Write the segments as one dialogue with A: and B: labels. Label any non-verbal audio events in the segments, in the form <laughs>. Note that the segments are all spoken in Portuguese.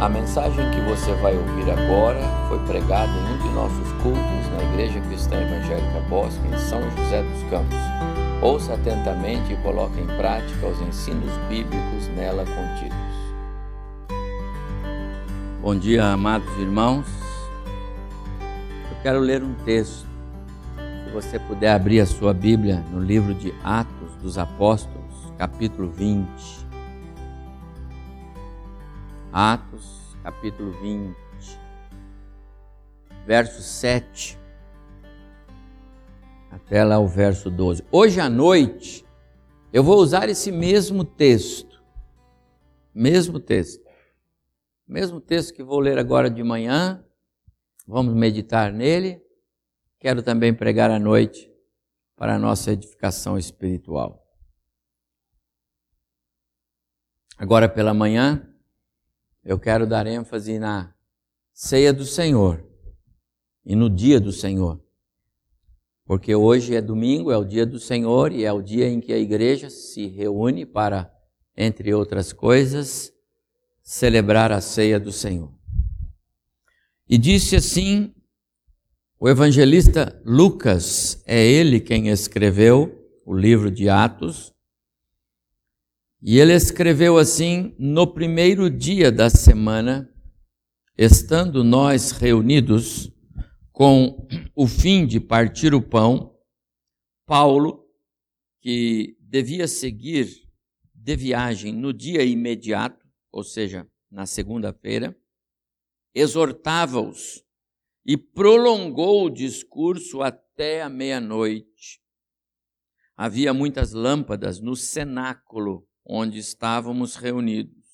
A: A mensagem que você vai ouvir agora foi pregada em um de nossos cultos na Igreja Cristã Evangélica Bosque, em São José dos Campos. Ouça atentamente e coloque em prática os ensinos bíblicos nela contidos. Bom dia, amados irmãos. Eu quero ler um texto. Se você puder abrir a sua Bíblia no livro de Atos dos Apóstolos, capítulo 20. Atos, capítulo 20, verso 7, até lá o verso 12. Hoje à noite, eu vou usar esse mesmo texto, mesmo texto, mesmo texto que vou ler agora de manhã, vamos meditar nele. Quero também pregar à noite para a nossa edificação espiritual. Agora pela manhã, eu quero dar ênfase na ceia do Senhor e no dia do Senhor. Porque hoje é domingo, é o dia do Senhor e é o dia em que a igreja se reúne para, entre outras coisas, celebrar a ceia do Senhor. E disse assim o evangelista Lucas, é ele quem escreveu o livro de Atos, e ele escreveu assim: No primeiro dia da semana, estando nós reunidos com o fim de partir o pão, Paulo, que devia seguir de viagem no dia imediato, ou seja, na segunda-feira, exortava-os e prolongou o discurso até a meia-noite. Havia muitas lâmpadas no cenáculo onde estávamos reunidos.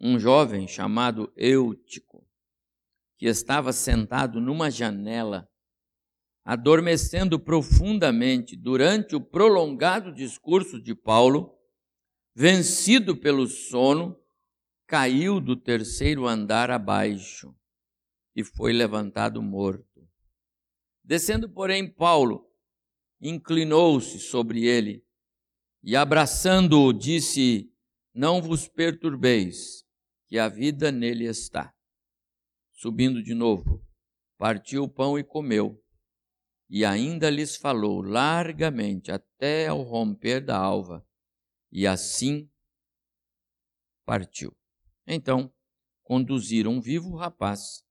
A: Um jovem chamado Eutico, que estava sentado numa janela, adormecendo profundamente durante o prolongado discurso de Paulo, vencido pelo sono, caiu do terceiro andar abaixo e foi levantado morto. Descendo, porém, Paulo inclinou-se sobre ele e abraçando-o, disse: Não vos perturbeis, que a vida nele está. Subindo de novo, partiu o pão e comeu, e ainda lhes falou largamente até ao romper da alva, e assim partiu. Então conduziram vivo o rapaz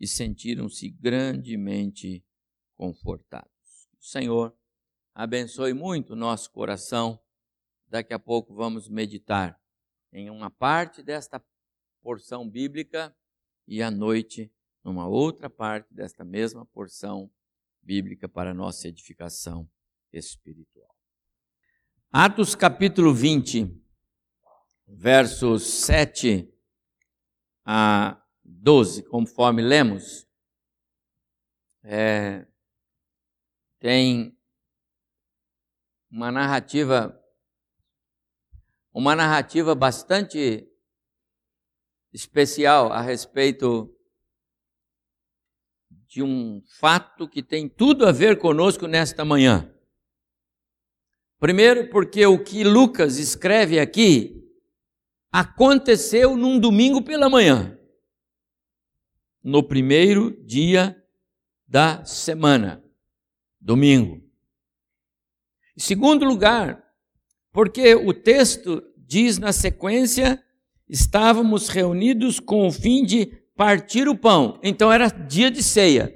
A: e sentiram-se grandemente confortados. O Senhor abençoe muito o nosso coração Daqui a pouco vamos meditar em uma parte desta porção bíblica e à noite numa outra parte desta mesma porção bíblica para nossa edificação espiritual. Atos capítulo 20, versos 7 a 12, conforme lemos, é, tem uma narrativa uma narrativa bastante especial a respeito de um fato que tem tudo a ver conosco nesta manhã. Primeiro, porque o que Lucas escreve aqui aconteceu num domingo pela manhã, no primeiro dia da semana, domingo. Em segundo lugar, porque o texto diz na sequência: estávamos reunidos com o fim de partir o pão. Então era dia de ceia.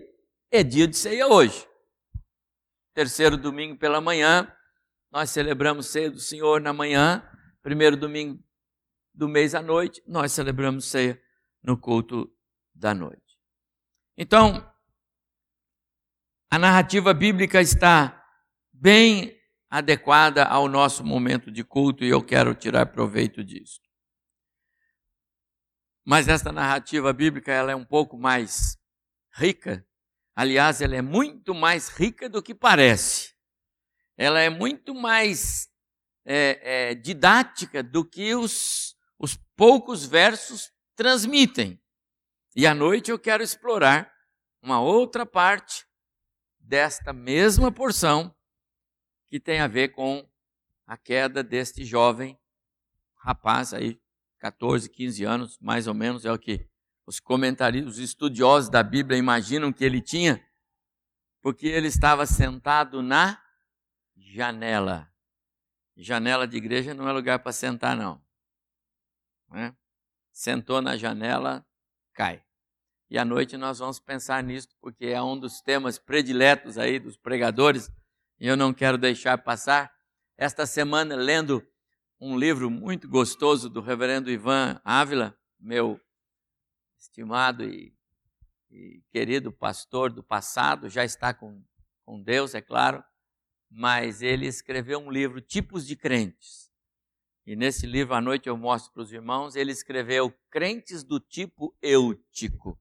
A: É dia de ceia hoje. Terceiro domingo pela manhã, nós celebramos ceia do Senhor na manhã. Primeiro domingo do mês à noite, nós celebramos ceia no culto da noite. Então, a narrativa bíblica está bem adequada ao nosso momento de culto e eu quero tirar proveito disso. Mas esta narrativa bíblica ela é um pouco mais rica. Aliás, ela é muito mais rica do que parece. Ela é muito mais é, é, didática do que os, os poucos versos transmitem. E à noite eu quero explorar uma outra parte desta mesma porção que tem a ver com a queda deste jovem rapaz aí 14, 15 anos, mais ou menos, é o que os comentaristas, os estudiosos da Bíblia imaginam que ele tinha, porque ele estava sentado na janela. Janela de igreja não é lugar para sentar, não. É? Sentou na janela, cai. E à noite nós vamos pensar nisso, porque é um dos temas prediletos aí dos pregadores, eu não quero deixar passar. Esta semana, lendo um livro muito gostoso do reverendo Ivan Ávila, meu estimado e, e querido pastor do passado, já está com, com Deus, é claro, mas ele escreveu um livro, Tipos de Crentes. E nesse livro, à noite, eu mostro para os irmãos, ele escreveu Crentes do tipo eutico,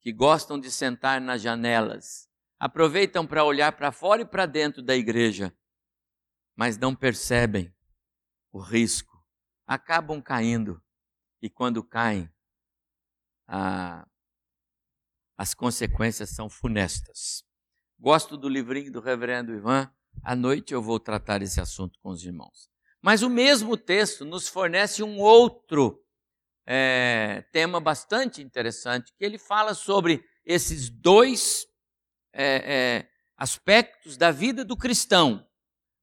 A: que gostam de sentar nas janelas, aproveitam para olhar para fora e para dentro da igreja, mas não percebem o risco, acabam caindo, e quando caem, a, as consequências são funestas. Gosto do livrinho do reverendo Ivan. À noite eu vou tratar esse assunto com os irmãos. Mas o mesmo texto nos fornece um outro é, tema bastante interessante, que ele fala sobre esses dois é, é, aspectos da vida do cristão.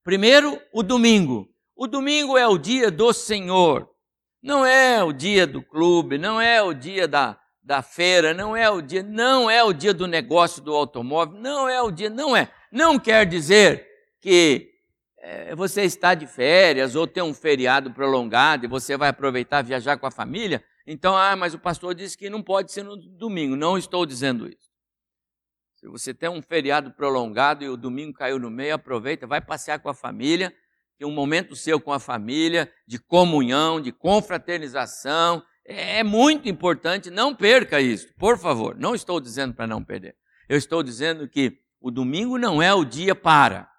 A: Primeiro, o domingo. O domingo é o dia do Senhor. Não é o dia do clube, não é o dia da, da feira, não é o dia, não é o dia do negócio do automóvel, não é o dia, não é. Não quer dizer que é, você está de férias ou tem um feriado prolongado e você vai aproveitar viajar com a família. Então, ah, mas o pastor disse que não pode ser no domingo. Não estou dizendo isso. Se você tem um feriado prolongado e o domingo caiu no meio, aproveita, vai passear com a família um momento seu com a família, de comunhão, de confraternização. É muito importante, não perca isso, por favor. Não estou dizendo para não perder. Eu estou dizendo que o domingo não é o dia para.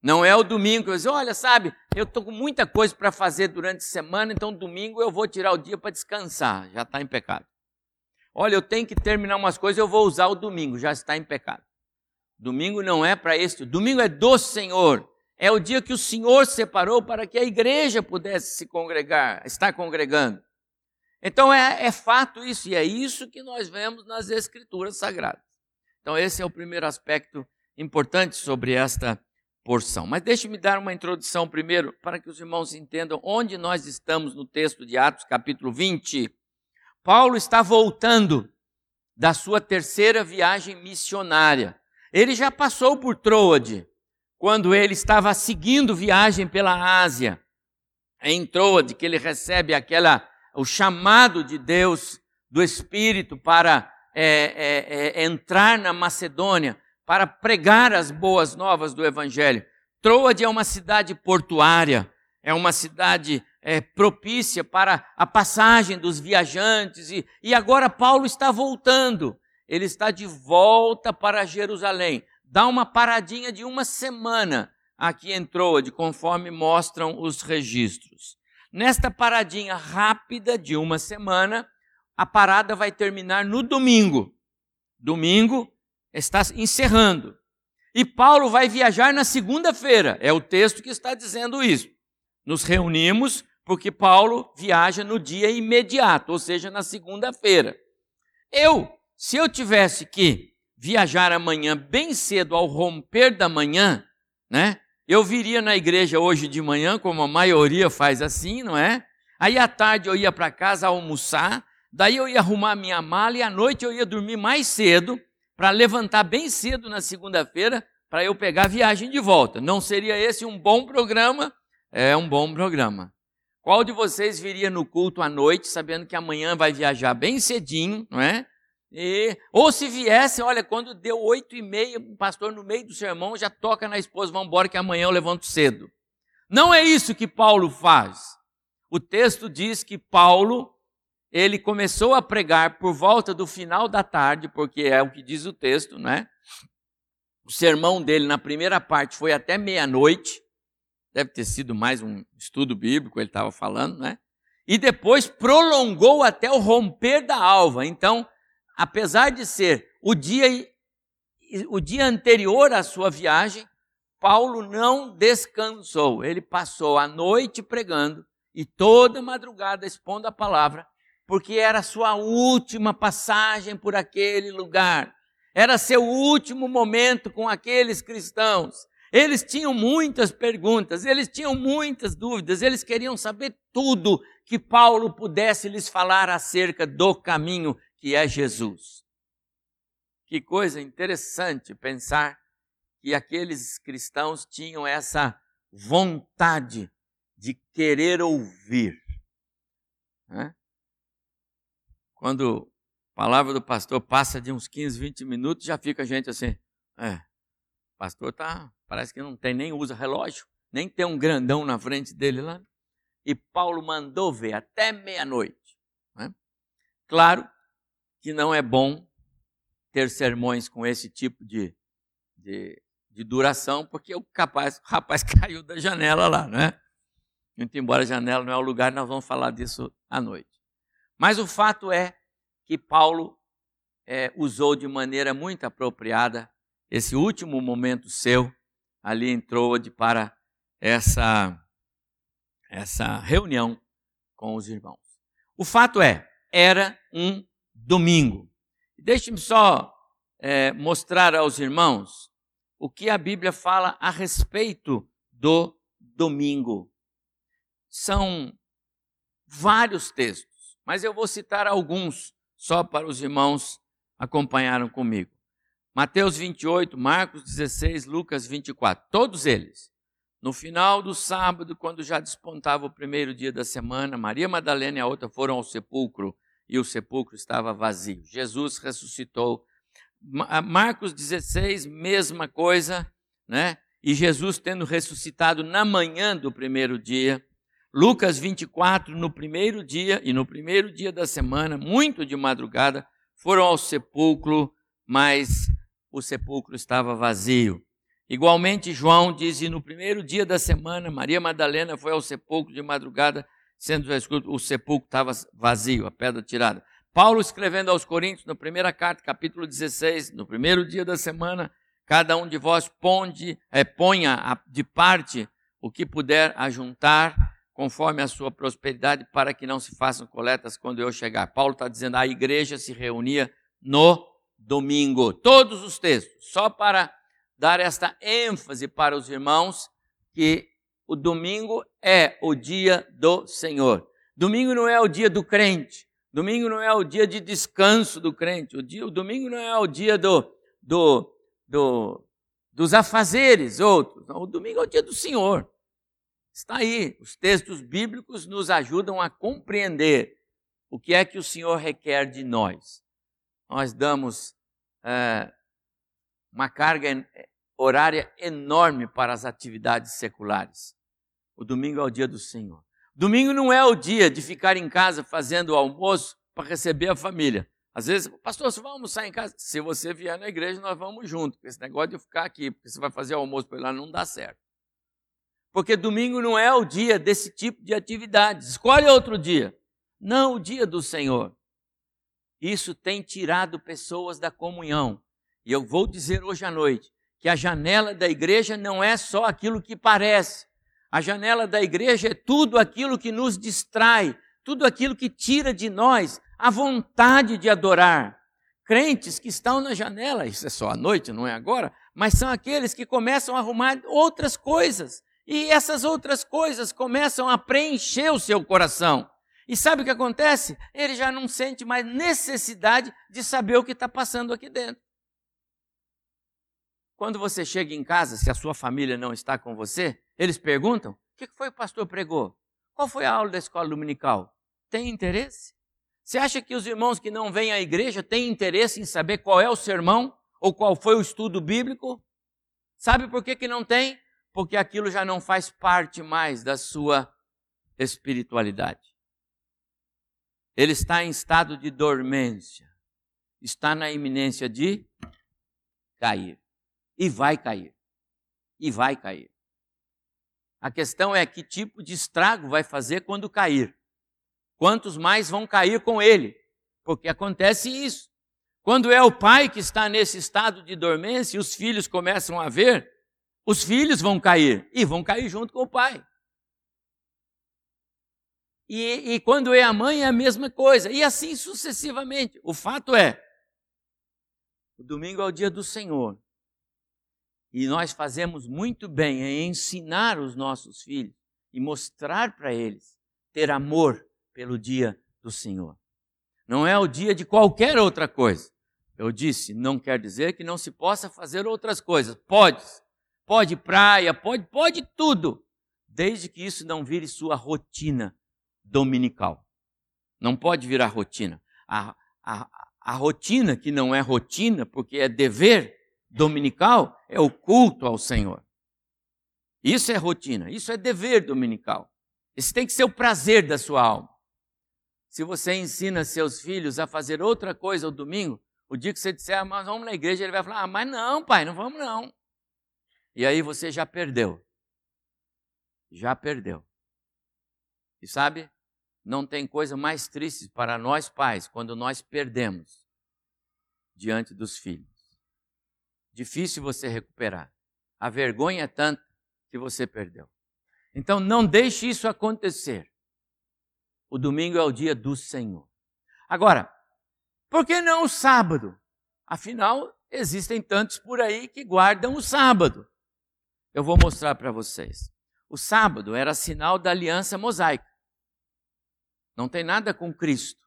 A: Não é o domingo que você olha, sabe, eu estou com muita coisa para fazer durante a semana, então domingo eu vou tirar o dia para descansar, já está em pecado. Olha, eu tenho que terminar umas coisas, eu vou usar o domingo, já está em pecado. Domingo não é para isso, domingo é do Senhor. É o dia que o Senhor separou para que a igreja pudesse se congregar, estar congregando. Então é, é fato isso, e é isso que nós vemos nas Escrituras Sagradas. Então, esse é o primeiro aspecto importante sobre esta porção. Mas deixe-me dar uma introdução primeiro, para que os irmãos entendam onde nós estamos no texto de Atos, capítulo 20. Paulo está voltando da sua terceira viagem missionária. Ele já passou por Troade, quando ele estava seguindo viagem pela Ásia, em Troade, que ele recebe aquela, o chamado de Deus, do Espírito, para é, é, é, entrar na Macedônia, para pregar as boas novas do Evangelho. Troade é uma cidade portuária, é uma cidade é, propícia para a passagem dos viajantes, e, e agora Paulo está voltando, ele está de volta para Jerusalém dá uma paradinha de uma semana aqui em Troade, conforme mostram os registros. Nesta paradinha rápida de uma semana, a parada vai terminar no domingo. Domingo está encerrando. E Paulo vai viajar na segunda-feira. É o texto que está dizendo isso. Nos reunimos porque Paulo viaja no dia imediato, ou seja, na segunda-feira. Eu, se eu tivesse que viajar amanhã bem cedo ao romper da manhã, né? Eu viria na igreja hoje de manhã, como a maioria faz assim, não é? Aí à tarde eu ia para casa almoçar, daí eu ia arrumar minha mala e à noite eu ia dormir mais cedo para levantar bem cedo na segunda-feira para eu pegar a viagem de volta. Não seria esse um bom programa? É um bom programa. Qual de vocês viria no culto à noite, sabendo que amanhã vai viajar bem cedinho, não é? E, ou se viesse, olha, quando deu oito e meia, o pastor no meio do sermão já toca na esposa, vamos embora que amanhã eu levanto cedo. Não é isso que Paulo faz. O texto diz que Paulo, ele começou a pregar por volta do final da tarde, porque é o que diz o texto, né? O sermão dele na primeira parte foi até meia-noite, deve ter sido mais um estudo bíblico, ele estava falando, né? E depois prolongou até o romper da alva. Então, apesar de ser o dia, o dia anterior à sua viagem, Paulo não descansou. Ele passou a noite pregando e toda madrugada expondo a palavra, porque era sua última passagem por aquele lugar. Era seu último momento com aqueles cristãos. Eles tinham muitas perguntas, eles tinham muitas dúvidas, eles queriam saber tudo que Paulo pudesse lhes falar acerca do caminho que é Jesus. Que coisa interessante pensar que aqueles cristãos tinham essa vontade de querer ouvir. Né? Quando a palavra do pastor passa de uns 15, 20 minutos, já fica a gente assim, é, o pastor tá, parece que não tem nem usa relógio, nem tem um grandão na frente dele lá. E Paulo mandou ver até meia-noite. Né? Claro que não é bom ter sermões com esse tipo de, de, de duração, porque o, capaz, o rapaz <laughs> caiu da janela lá, né? Muito embora a janela não é o lugar, nós vamos falar disso à noite. Mas o fato é que Paulo é, usou de maneira muito apropriada esse último momento seu ali em Troade para essa, essa reunião com os irmãos. O fato é, era um domingo. Deixe-me só é, mostrar aos irmãos o que a Bíblia fala a respeito do domingo. São vários textos, mas eu vou citar alguns só para os irmãos acompanharam comigo. Mateus 28, Marcos 16, Lucas 24, todos eles. No final do sábado, quando já despontava o primeiro dia da semana, Maria Madalena e a outra foram ao sepulcro e o sepulcro estava vazio. Jesus ressuscitou. Marcos 16, mesma coisa, né? E Jesus tendo ressuscitado na manhã do primeiro dia. Lucas 24, no primeiro dia e no primeiro dia da semana, muito de madrugada, foram ao sepulcro, mas o sepulcro estava vazio. Igualmente, João diz: e no primeiro dia da semana, Maria Madalena foi ao sepulcro de madrugada sendo escrito, o sepulcro estava vazio, a pedra tirada. Paulo escrevendo aos Coríntios, na primeira carta, capítulo 16, no primeiro dia da semana, cada um de vós ponde, é, ponha de parte o que puder ajuntar, conforme a sua prosperidade, para que não se façam coletas quando eu chegar. Paulo está dizendo, a igreja se reunia no domingo. Todos os textos, só para dar esta ênfase para os irmãos, que o domingo é o dia do Senhor. Domingo não é o dia do crente. Domingo não é o dia de descanso do crente. O, dia, o domingo não é o dia do, do, do, dos afazeres outros. O domingo é o dia do Senhor. Está aí. Os textos bíblicos nos ajudam a compreender o que é que o Senhor requer de nós. Nós damos é, uma carga horária enorme para as atividades seculares. O domingo é o dia do Senhor. Domingo não é o dia de ficar em casa fazendo o almoço para receber a família. Às vezes, pastor, você vai almoçar em casa? Se você vier na igreja, nós vamos junto. Esse negócio de ficar aqui, porque você vai fazer o almoço para lá, não dá certo. Porque domingo não é o dia desse tipo de atividade. Escolhe outro dia. Não o dia do Senhor. Isso tem tirado pessoas da comunhão. E eu vou dizer hoje à noite que a janela da igreja não é só aquilo que parece. A janela da igreja é tudo aquilo que nos distrai, tudo aquilo que tira de nós a vontade de adorar. Crentes que estão na janela, isso é só à noite, não é agora, mas são aqueles que começam a arrumar outras coisas. E essas outras coisas começam a preencher o seu coração. E sabe o que acontece? Ele já não sente mais necessidade de saber o que está passando aqui dentro. Quando você chega em casa, se a sua família não está com você, eles perguntam: o que foi que o pastor pregou? Qual foi a aula da escola dominical? Tem interesse? Você acha que os irmãos que não vêm à igreja têm interesse em saber qual é o sermão ou qual foi o estudo bíblico? Sabe por que, que não tem? Porque aquilo já não faz parte mais da sua espiritualidade. Ele está em estado de dormência, está na iminência de cair. E vai cair. E vai cair. A questão é que tipo de estrago vai fazer quando cair. Quantos mais vão cair com ele? Porque acontece isso. Quando é o pai que está nesse estado de dormência e os filhos começam a ver, os filhos vão cair e vão cair junto com o pai. E, e quando é a mãe é a mesma coisa. E assim sucessivamente. O fato é, o domingo é o dia do Senhor. E nós fazemos muito bem em ensinar os nossos filhos e mostrar para eles ter amor pelo dia do Senhor. Não é o dia de qualquer outra coisa. Eu disse, não quer dizer que não se possa fazer outras coisas. Pode. Pode praia, pode, pode tudo, desde que isso não vire sua rotina dominical. Não pode virar rotina. A, a, a rotina que não é rotina, porque é dever dominical, é o culto ao Senhor. Isso é rotina, isso é dever dominical. Isso tem que ser o prazer da sua alma. Se você ensina seus filhos a fazer outra coisa ao domingo, o dia que você disser, ah, mas vamos na igreja, ele vai falar, ah, mas não, pai, não vamos não. E aí você já perdeu. Já perdeu. E sabe, não tem coisa mais triste para nós pais quando nós perdemos diante dos filhos. Difícil você recuperar. A vergonha é tanta que você perdeu. Então não deixe isso acontecer. O domingo é o dia do Senhor. Agora, por que não o sábado? Afinal, existem tantos por aí que guardam o sábado. Eu vou mostrar para vocês. O sábado era sinal da aliança mosaica. Não tem nada com Cristo.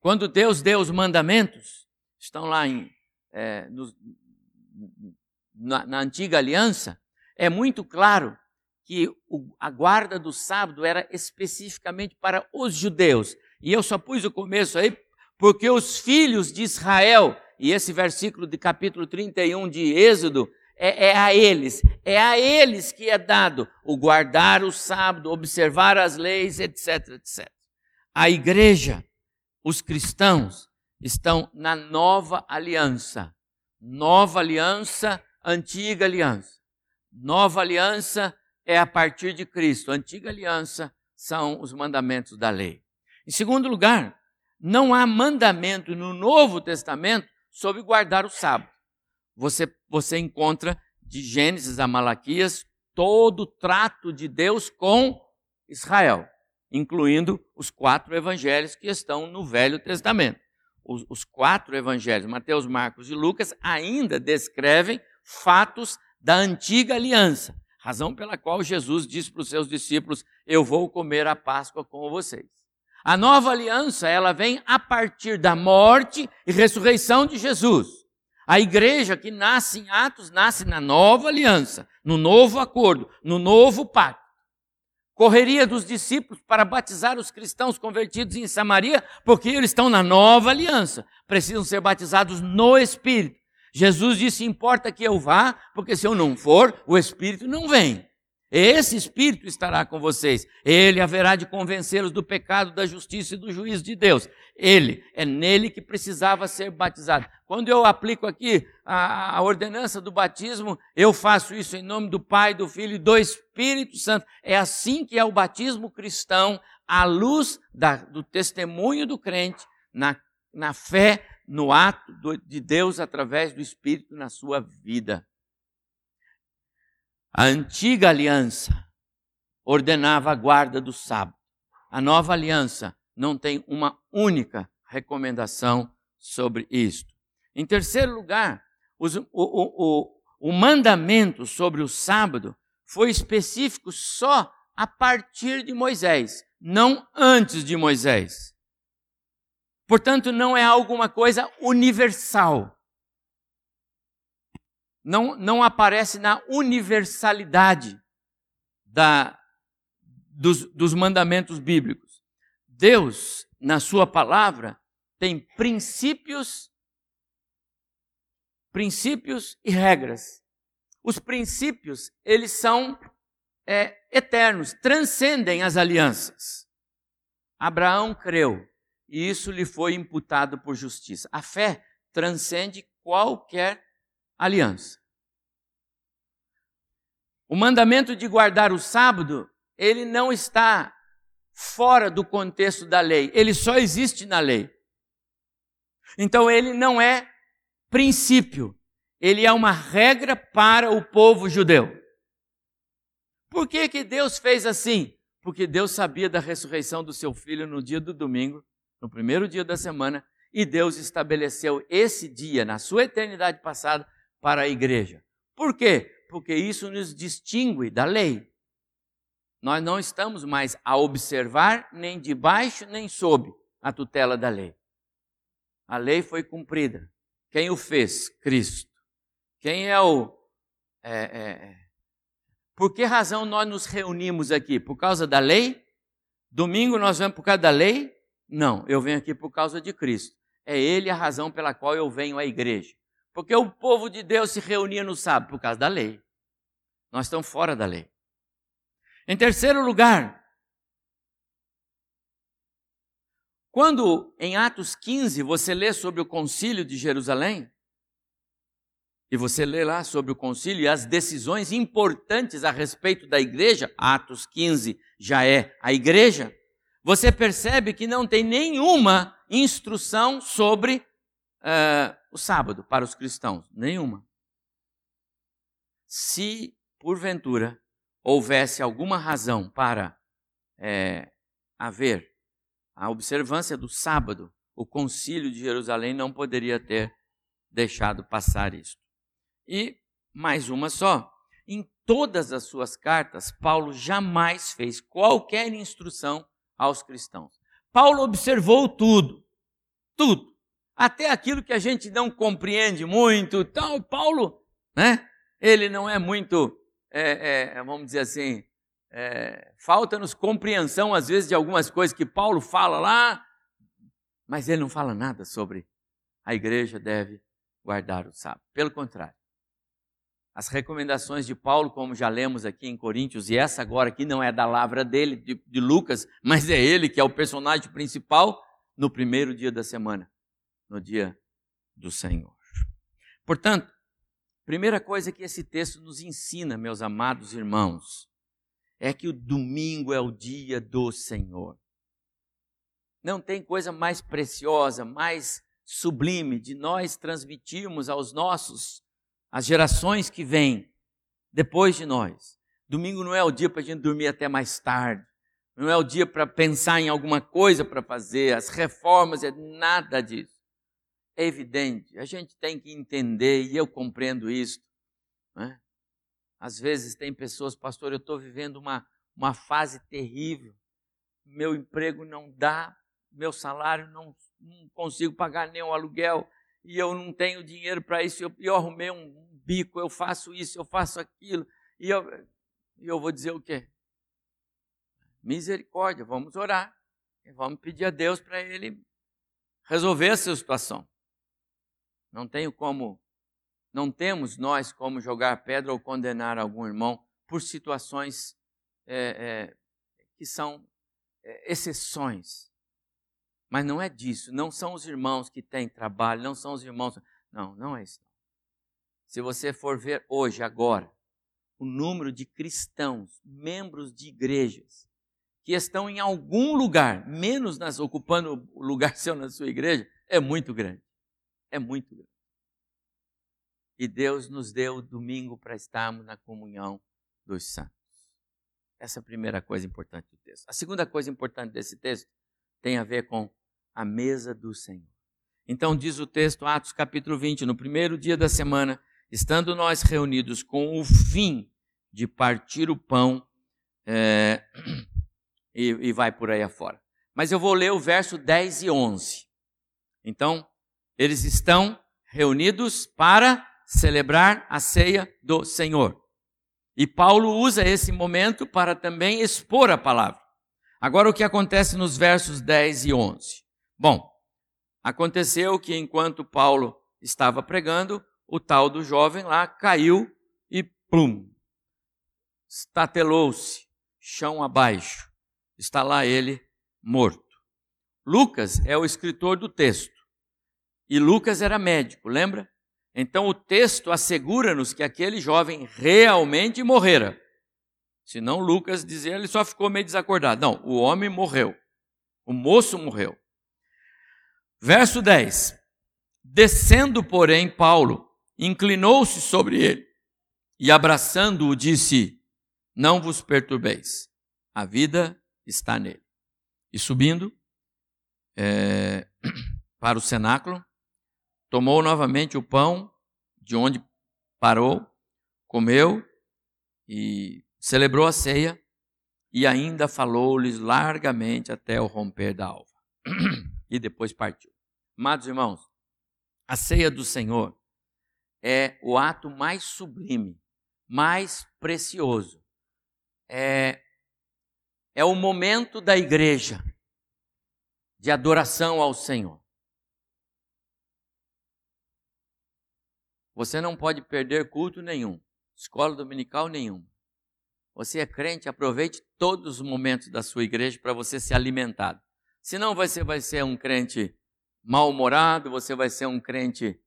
A: Quando Deus deu os mandamentos, estão lá em, é, no, na, na, antiga aliança, é muito claro que o, a guarda do sábado era especificamente para os judeus. E eu só pus o começo aí porque os filhos de Israel, e esse versículo de capítulo 31 de Êxodo, é, é, a eles, é a eles que é dado o guardar o sábado, observar as leis, etc, etc. A igreja, os cristãos, estão na nova aliança. Nova aliança, antiga aliança. Nova aliança é a partir de Cristo. Antiga aliança são os mandamentos da lei. Em segundo lugar, não há mandamento no Novo Testamento sobre guardar o sábado. Você, você encontra de Gênesis a Malaquias todo o trato de Deus com Israel, incluindo os quatro evangelhos que estão no Velho Testamento. Os, os quatro evangelhos, Mateus, Marcos e Lucas, ainda descrevem fatos da antiga aliança, razão pela qual Jesus disse para os seus discípulos: Eu vou comer a Páscoa com vocês. A nova aliança, ela vem a partir da morte e ressurreição de Jesus. A igreja que nasce em Atos nasce na nova aliança, no novo acordo, no novo pacto. Correria dos discípulos para batizar os cristãos convertidos em Samaria, porque eles estão na nova aliança, precisam ser batizados no Espírito. Jesus disse: importa que eu vá, porque se eu não for, o Espírito não vem. Esse Espírito estará com vocês. Ele haverá de convencê-los do pecado, da justiça e do juízo de Deus. Ele, é nele que precisava ser batizado. Quando eu aplico aqui a, a ordenança do batismo, eu faço isso em nome do Pai, do Filho e do Espírito Santo. É assim que é o batismo cristão, à luz da, do testemunho do crente, na, na fé, no ato do, de Deus através do Espírito na sua vida. A antiga aliança ordenava a guarda do sábado. A nova aliança não tem uma única recomendação sobre isto. Em terceiro lugar, os, o, o, o, o mandamento sobre o sábado foi específico só a partir de Moisés, não antes de Moisés. Portanto, não é alguma coisa universal não, não aparece na universalidade da, dos, dos mandamentos bíblicos. Deus, na sua palavra, tem princípios, princípios e regras. Os princípios, eles são é, eternos, transcendem as alianças. Abraão creu e isso lhe foi imputado por justiça. A fé transcende qualquer aliança. O mandamento de guardar o sábado, ele não está fora do contexto da lei, ele só existe na lei. Então ele não é princípio, ele é uma regra para o povo judeu. Por que, que Deus fez assim? Porque Deus sabia da ressurreição do seu filho no dia do domingo, no primeiro dia da semana, e Deus estabeleceu esse dia, na sua eternidade passada, para a igreja. Por quê? Porque isso nos distingue da lei. Nós não estamos mais a observar nem debaixo nem sob a tutela da lei. A lei foi cumprida. Quem o fez? Cristo. Quem é o. É, é, é, por que razão nós nos reunimos aqui? Por causa da lei? Domingo nós vamos por causa da lei? Não, eu venho aqui por causa de Cristo. É Ele a razão pela qual eu venho à igreja. Porque o povo de Deus se reunia no sábado por causa da lei. Nós estamos fora da lei. Em terceiro lugar, quando em Atos 15 você lê sobre o concílio de Jerusalém, e você lê lá sobre o concílio e as decisões importantes a respeito da igreja, Atos 15 já é a igreja, você percebe que não tem nenhuma instrução sobre uh, o sábado para os cristãos. Nenhuma. Se, porventura, houvesse alguma razão para é, haver a observância do sábado, o concílio de Jerusalém não poderia ter deixado passar isso. E mais uma só. Em todas as suas cartas, Paulo jamais fez qualquer instrução aos cristãos. Paulo observou tudo, tudo, até aquilo que a gente não compreende muito. Então, Paulo, né? Ele não é muito, é, é, vamos dizer assim, é, falta-nos compreensão às vezes de algumas coisas que Paulo fala lá, mas ele não fala nada sobre a igreja deve guardar o sábado. Pelo contrário, as recomendações de Paulo, como já lemos aqui em Coríntios, e essa agora aqui não é da lavra dele, de, de Lucas, mas é ele que é o personagem principal no primeiro dia da semana, no dia do Senhor. Portanto, primeira coisa que esse texto nos ensina, meus amados irmãos, é que o domingo é o dia do Senhor. Não tem coisa mais preciosa, mais sublime de nós transmitirmos aos nossos as gerações que vêm depois de nós. Domingo não é o dia para a gente dormir até mais tarde, não é o dia para pensar em alguma coisa para fazer, as reformas, é nada disso. É evidente, a gente tem que entender, e eu compreendo isso. Né? Às vezes tem pessoas, pastor, eu estou vivendo uma, uma fase terrível, meu emprego não dá, meu salário não, não consigo pagar nem o aluguel, e eu não tenho dinheiro para isso, eu, eu arrumei um bico, eu faço isso, eu faço aquilo, e eu, e eu vou dizer o quê? Misericórdia, vamos orar, vamos pedir a Deus para Ele resolver essa situação. Não tenho como, não temos nós como jogar pedra ou condenar algum irmão por situações é, é, que são é, exceções. Mas não é disso, não são os irmãos que têm trabalho, não são os irmãos. Não, não é isso. Se você for ver hoje, agora, o número de cristãos, membros de igrejas, que estão em algum lugar, menos nas, ocupando o lugar <laughs> seu na sua igreja, é muito grande. É muito grande. E Deus nos deu o domingo para estarmos na comunhão dos santos. Essa é a primeira coisa importante do texto. A segunda coisa importante desse texto tem a ver com a mesa do Senhor. Então diz o texto, Atos capítulo 20, no primeiro dia da semana, estando nós reunidos com o fim de partir o pão, é, <clears throat> e, e vai por aí afora. Mas eu vou ler o verso 10 e 11. Então, eles estão reunidos para celebrar a ceia do Senhor. E Paulo usa esse momento para também expor a palavra. Agora, o que acontece nos versos 10 e 11? Bom, aconteceu que enquanto Paulo estava pregando, o tal do jovem lá caiu e plum, estatelou-se, chão abaixo. Está lá ele morto. Lucas é o escritor do texto. E Lucas era médico, lembra? Então o texto assegura-nos que aquele jovem realmente morrera. Senão Lucas dizia, ele só ficou meio desacordado. Não, o homem morreu. O moço morreu. Verso 10: Descendo, porém, Paulo inclinou-se sobre ele e, abraçando-o, disse: Não vos perturbeis, A vida está nele. E subindo é, <clears throat> para o cenáculo, tomou novamente o pão de onde parou, comeu e celebrou a ceia e ainda falou-lhes largamente até o romper da alva. <clears throat> e depois partiu. Amados irmãos, a ceia do Senhor é o ato mais sublime, mais precioso. É, é o momento da igreja de adoração ao Senhor. Você não pode perder culto nenhum, escola dominical nenhuma. Você é crente, aproveite todos os momentos da sua igreja para você se alimentar. Senão você vai ser um crente mal-humorado, você vai ser um crente,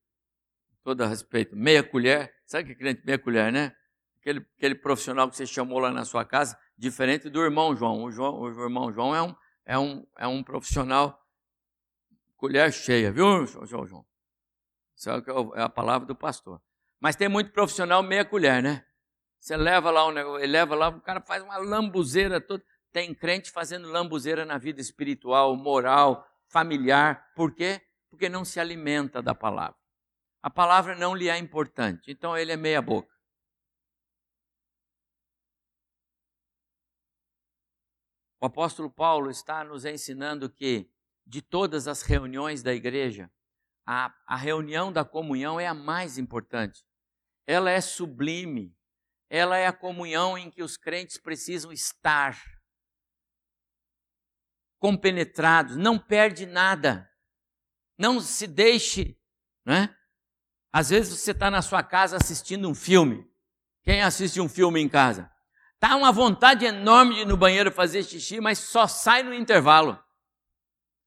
A: todo a respeito, meia colher. Sabe que é crente meia colher, né? Aquele, aquele profissional que você chamou lá na sua casa, diferente do irmão João. O, João, o irmão João é um, é um, é um profissional colher cheia, viu, João João? Isso é, é a palavra do pastor. Mas tem muito profissional meia colher, né? Você leva lá um negócio, ele leva lá, o cara faz uma lambuzeira toda. Tem crente fazendo lambuzeira na vida espiritual, moral, familiar. Por quê? Porque não se alimenta da palavra. A palavra não lhe é importante. Então ele é meia boca. O apóstolo Paulo está nos ensinando que de todas as reuniões da igreja, a, a reunião da comunhão é a mais importante. Ela é sublime, ela é a comunhão em que os crentes precisam estar compenetrados, não perde nada, não se deixe, né? Às vezes você está na sua casa assistindo um filme. Quem assiste um filme em casa? Tá uma vontade enorme de ir no banheiro fazer xixi, mas só sai no intervalo.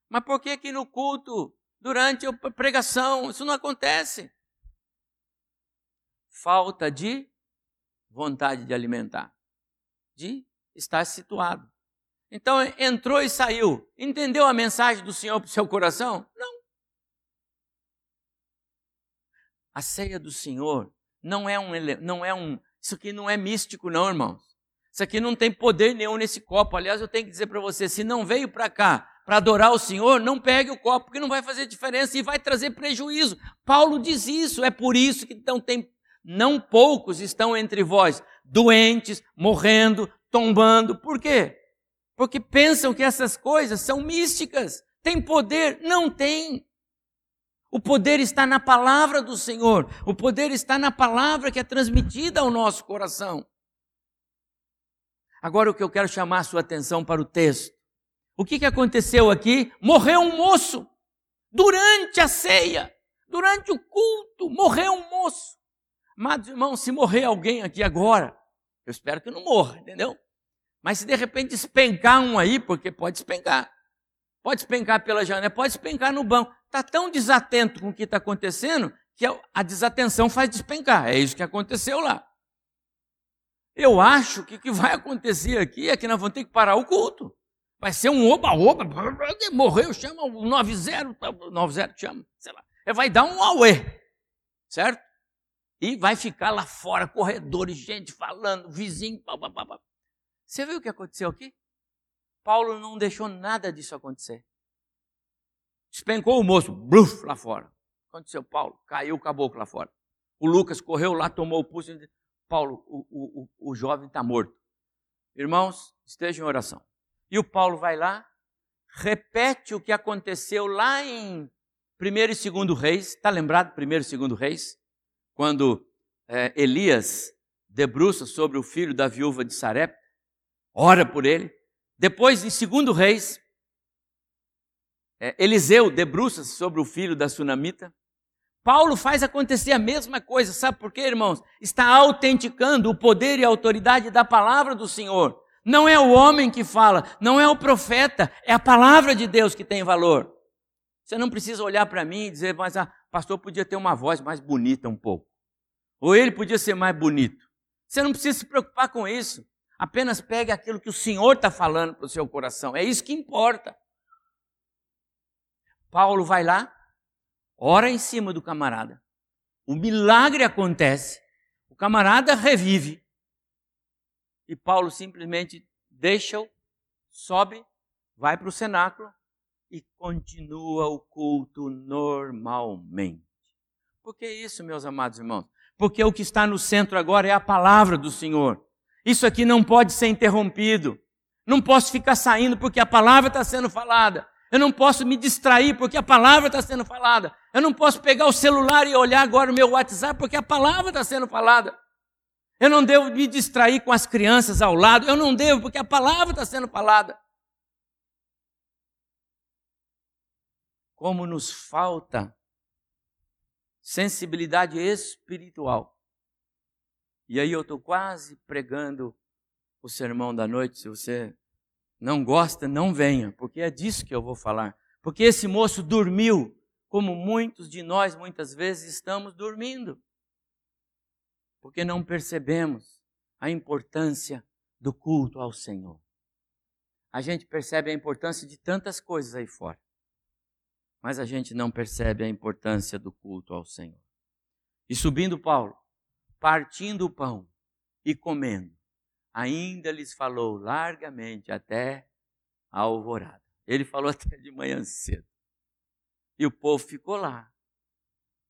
A: Mas por que que no culto, durante a pregação, isso não acontece? Falta de vontade de alimentar, de estar situado. Então entrou e saiu. Entendeu a mensagem do Senhor para o seu coração? Não. A ceia do Senhor não é um não é um isso aqui não é místico não, irmãos. Isso aqui não tem poder nenhum nesse copo. Aliás, eu tenho que dizer para você, se não veio para cá para adorar o Senhor, não pegue o copo, porque não vai fazer diferença e vai trazer prejuízo. Paulo diz isso, é por isso que então tem não poucos estão entre vós doentes, morrendo, tombando. Por quê? Porque pensam que essas coisas são místicas. Tem poder? Não tem. O poder está na palavra do Senhor. O poder está na palavra que é transmitida ao nosso coração. Agora o que eu quero chamar a sua atenção para o texto. O que, que aconteceu aqui? Morreu um moço. Durante a ceia, durante o culto, morreu um moço. Amados irmãos, se morrer alguém aqui agora, eu espero que não morra, entendeu? Mas se de repente despencar um aí, porque pode despencar. Pode despencar pela janela, pode despencar no banco. Está tão desatento com o que está acontecendo que a desatenção faz despencar. É isso que aconteceu lá. Eu acho que o que vai acontecer aqui é que nós vamos ter que parar o culto. Vai ser um oba-oba, morreu, chama o 90, 90 chama, sei lá. É, vai dar um auê, certo? E vai ficar lá fora, corredores, gente falando, vizinho, pá, pá, pá. Você viu o que aconteceu aqui? Paulo não deixou nada disso acontecer. Despencou o moço, bluf, lá fora. Aconteceu, Paulo, caiu o caboclo lá fora. O Lucas correu lá, tomou o pulso e disse, Paulo, o, o, o jovem está morto. Irmãos, estejam em oração. E o Paulo vai lá, repete o que aconteceu lá em 1 e 2 Reis. Está lembrado 1 e 2 Reis? quando é, Elias debruça sobre o filho da viúva de Sarep, ora por ele. Depois, em segundo reis, é, Eliseu debruça sobre o filho da sunamita. Paulo faz acontecer a mesma coisa, sabe por quê, irmãos? Está autenticando o poder e a autoridade da palavra do Senhor. Não é o homem que fala, não é o profeta, é a palavra de Deus que tem valor. Você não precisa olhar para mim e dizer, mas o pastor podia ter uma voz mais bonita um pouco. Ou ele podia ser mais bonito. Você não precisa se preocupar com isso. Apenas pegue aquilo que o Senhor está falando para o seu coração. É isso que importa. Paulo vai lá, ora em cima do camarada. O milagre acontece. O camarada revive. E Paulo simplesmente deixa-o, sobe, vai para o cenáculo e continua o culto normalmente. Por que isso, meus amados irmãos? Porque o que está no centro agora é a palavra do Senhor. Isso aqui não pode ser interrompido. Não posso ficar saindo porque a palavra está sendo falada. Eu não posso me distrair porque a palavra está sendo falada. Eu não posso pegar o celular e olhar agora o meu WhatsApp porque a palavra está sendo falada. Eu não devo me distrair com as crianças ao lado. Eu não devo porque a palavra está sendo falada. Como nos falta sensibilidade espiritual. E aí eu estou quase pregando o sermão da noite. Se você não gosta, não venha, porque é disso que eu vou falar. Porque esse moço dormiu, como muitos de nós muitas vezes estamos dormindo. Porque não percebemos a importância do culto ao Senhor. A gente percebe a importância de tantas coisas aí fora, mas a gente não percebe a importância do culto ao Senhor. E subindo Paulo, partindo o pão e comendo, ainda lhes falou largamente até a alvorada. Ele falou <laughs> até de manhã cedo. E o povo ficou lá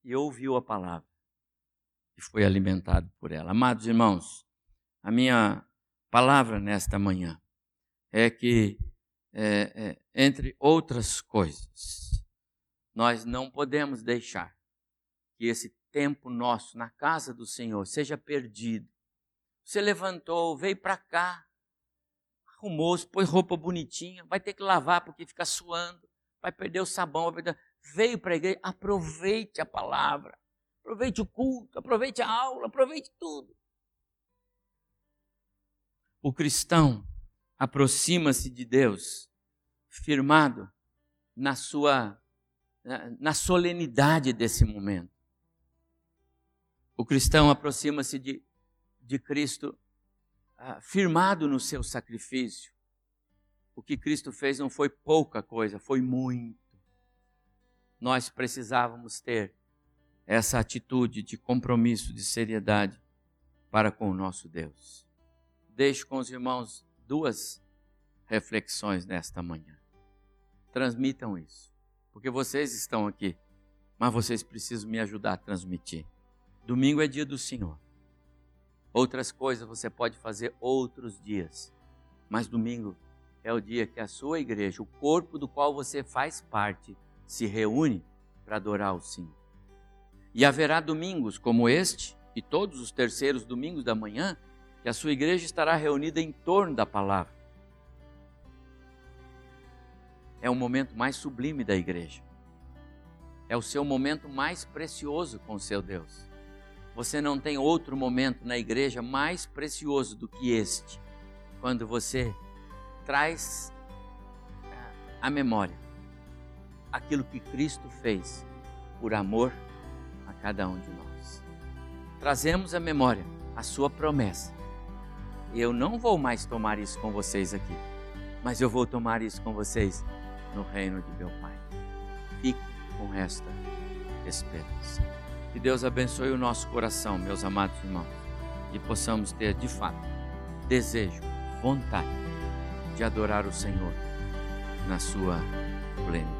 A: e ouviu a palavra e foi alimentado por ela. Amados irmãos, a minha palavra nesta manhã é que, é, é, entre outras coisas, nós não podemos deixar que esse tempo nosso na casa do Senhor seja perdido você levantou, veio para cá, arrumou, pôs roupa bonitinha, vai ter que lavar porque fica suando, vai perder o sabão, perder... veio para a igreja, aproveite a palavra, aproveite o culto, aproveite a aula, aproveite tudo. O cristão aproxima-se de Deus firmado na sua na solenidade desse momento. O cristão aproxima-se de, de Cristo ah, firmado no seu sacrifício. O que Cristo fez não foi pouca coisa, foi muito. Nós precisávamos ter essa atitude de compromisso, de seriedade para com o nosso Deus. Deixo com os irmãos duas reflexões nesta manhã. Transmitam isso, porque vocês estão aqui, mas vocês precisam me ajudar a transmitir. Domingo é dia do Senhor. Outras coisas você pode fazer outros dias, mas domingo é o dia que a sua igreja, o corpo do qual você faz parte, se reúne para adorar o Senhor. E haverá domingos como este e todos os terceiros domingos da manhã que a sua igreja estará reunida em torno da palavra. É o momento mais sublime da igreja. É o seu momento mais precioso com o seu Deus. Você não tem outro momento na igreja mais precioso do que este, quando você traz à memória aquilo que Cristo fez por amor a cada um de nós. Trazemos à memória a sua promessa. Eu não vou mais tomar isso com vocês aqui, mas eu vou tomar isso com vocês no reino de meu Pai. Fique com esta esperança. Que Deus abençoe o nosso coração, meus amados irmãos, e possamos ter de fato desejo, vontade de adorar o Senhor na sua plenitude.